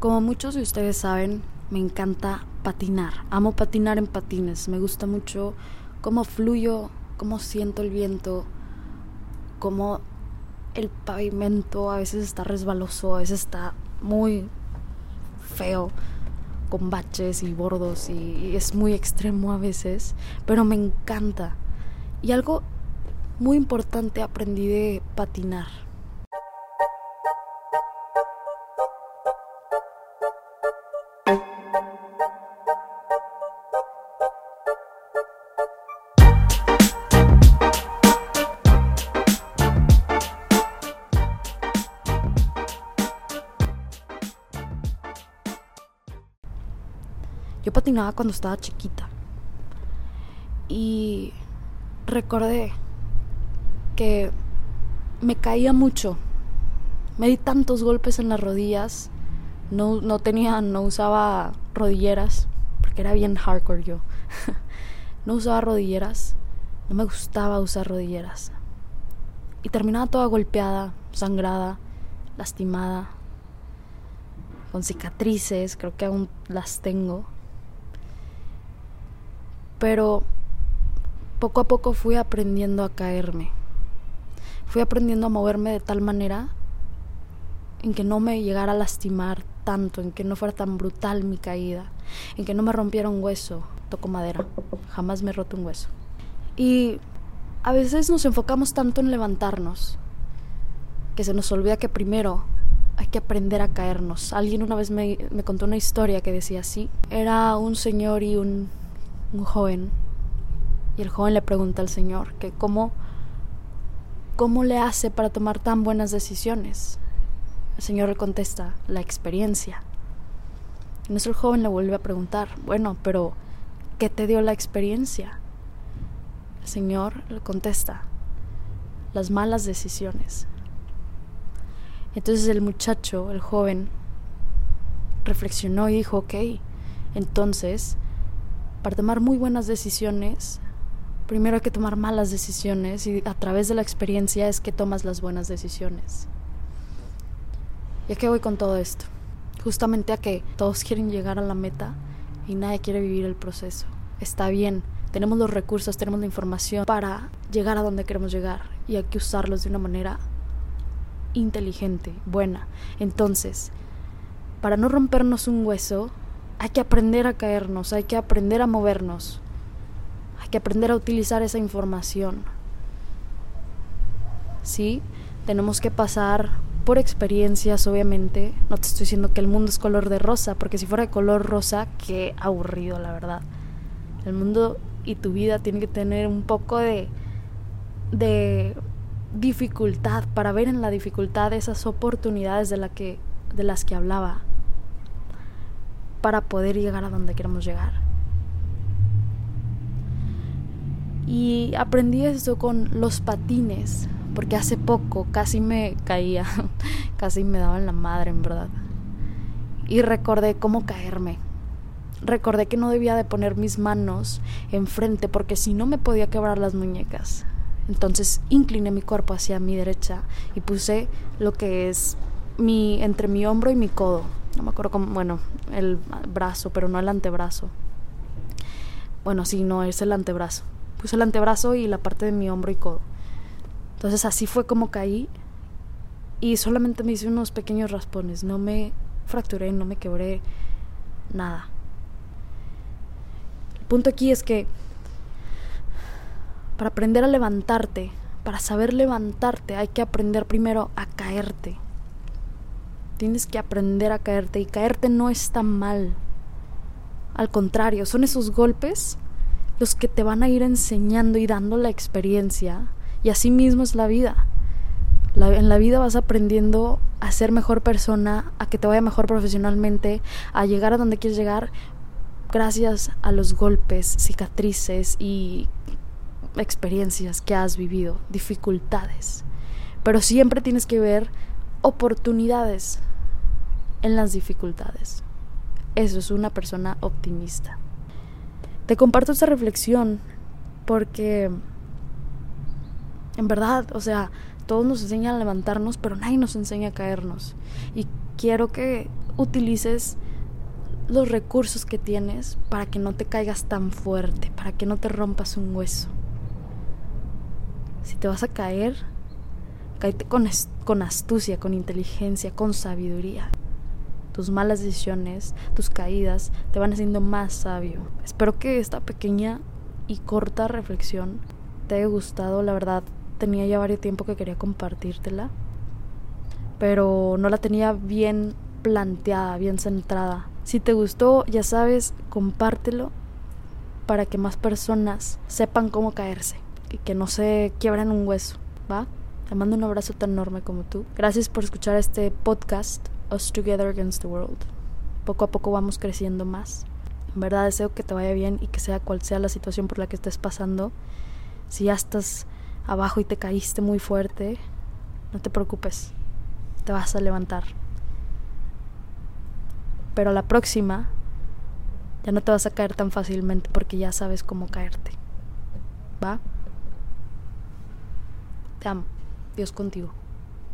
Como muchos de ustedes saben, me encanta patinar. Amo patinar en patines. Me gusta mucho cómo fluyo, cómo siento el viento, cómo el pavimento a veces está resbaloso, a veces está muy feo, con baches y bordos y es muy extremo a veces, pero me encanta. Y algo muy importante aprendí de patinar Yo patinaba cuando estaba chiquita. Y recordé que me caía mucho. Me di tantos golpes en las rodillas. No, no tenía, no usaba rodilleras, porque era bien hardcore yo. no usaba rodilleras. No me gustaba usar rodilleras. Y terminaba toda golpeada, sangrada, lastimada, con cicatrices, creo que aún las tengo pero poco a poco fui aprendiendo a caerme. Fui aprendiendo a moverme de tal manera en que no me llegara a lastimar tanto, en que no fuera tan brutal mi caída, en que no me rompiera un hueso. Toco madera, jamás me he roto un hueso. Y a veces nos enfocamos tanto en levantarnos que se nos olvida que primero hay que aprender a caernos. Alguien una vez me, me contó una historia que decía así. Era un señor y un un joven y el joven le pregunta al Señor que cómo, cómo le hace para tomar tan buenas decisiones. El Señor le contesta, la experiencia. Y nuestro joven le vuelve a preguntar, bueno, pero ¿qué te dio la experiencia? El Señor le contesta, las malas decisiones. Entonces el muchacho, el joven, reflexionó y dijo, ok, entonces para tomar muy buenas decisiones, primero hay que tomar malas decisiones y a través de la experiencia es que tomas las buenas decisiones. ¿Y a qué voy con todo esto? Justamente a que todos quieren llegar a la meta y nadie quiere vivir el proceso. Está bien, tenemos los recursos, tenemos la información para llegar a donde queremos llegar y hay que usarlos de una manera inteligente, buena. Entonces, para no rompernos un hueso, hay que aprender a caernos, hay que aprender a movernos, hay que aprender a utilizar esa información. Sí, tenemos que pasar por experiencias, obviamente. No te estoy diciendo que el mundo es color de rosa, porque si fuera de color rosa, qué aburrido, la verdad. El mundo y tu vida tienen que tener un poco de, de dificultad para ver en la dificultad esas oportunidades de, la que, de las que hablaba para poder llegar a donde queremos llegar. Y aprendí eso con los patines, porque hace poco casi me caía, casi me daba en la madre en verdad. Y recordé cómo caerme. Recordé que no debía de poner mis manos enfrente porque si no me podía quebrar las muñecas. Entonces incliné mi cuerpo hacia mi derecha y puse lo que es mi entre mi hombro y mi codo no me acuerdo cómo, bueno, el brazo, pero no el antebrazo. Bueno, sí, no, es el antebrazo. Puse el antebrazo y la parte de mi hombro y codo. Entonces así fue como caí y solamente me hice unos pequeños raspones, no me fracturé, no me quebré, nada. El punto aquí es que para aprender a levantarte, para saber levantarte, hay que aprender primero a caerte. Tienes que aprender a caerte y caerte no está mal. Al contrario, son esos golpes los que te van a ir enseñando y dando la experiencia. Y así mismo es la vida. en la vida vas aprendiendo a ser mejor persona, a que te vaya mejor profesionalmente, a llegar a donde quieres llegar gracias a los golpes, cicatrices y experiencias que has vivido, dificultades. Pero siempre tienes que ver oportunidades en las dificultades. Eso es una persona optimista. Te comparto esta reflexión porque en verdad, o sea, todos nos enseñan a levantarnos, pero nadie nos enseña a caernos. Y quiero que utilices los recursos que tienes para que no te caigas tan fuerte, para que no te rompas un hueso. Si te vas a caer, cáete con, con astucia, con inteligencia, con sabiduría. Tus malas decisiones, tus caídas te van haciendo más sabio. Espero que esta pequeña y corta reflexión te haya gustado. La verdad, tenía ya varios tiempo que quería compartírtela, pero no la tenía bien planteada, bien centrada. Si te gustó, ya sabes, compártelo para que más personas sepan cómo caerse y que no se quiebren un hueso, ¿va? Te mando un abrazo tan enorme como tú. Gracias por escuchar este podcast, Us Together Against the World. Poco a poco vamos creciendo más. En verdad deseo que te vaya bien y que sea cual sea la situación por la que estés pasando. Si ya estás abajo y te caíste muy fuerte, no te preocupes. Te vas a levantar. Pero la próxima ya no te vas a caer tan fácilmente porque ya sabes cómo caerte. ¿Va? Te amo. Dios contigo.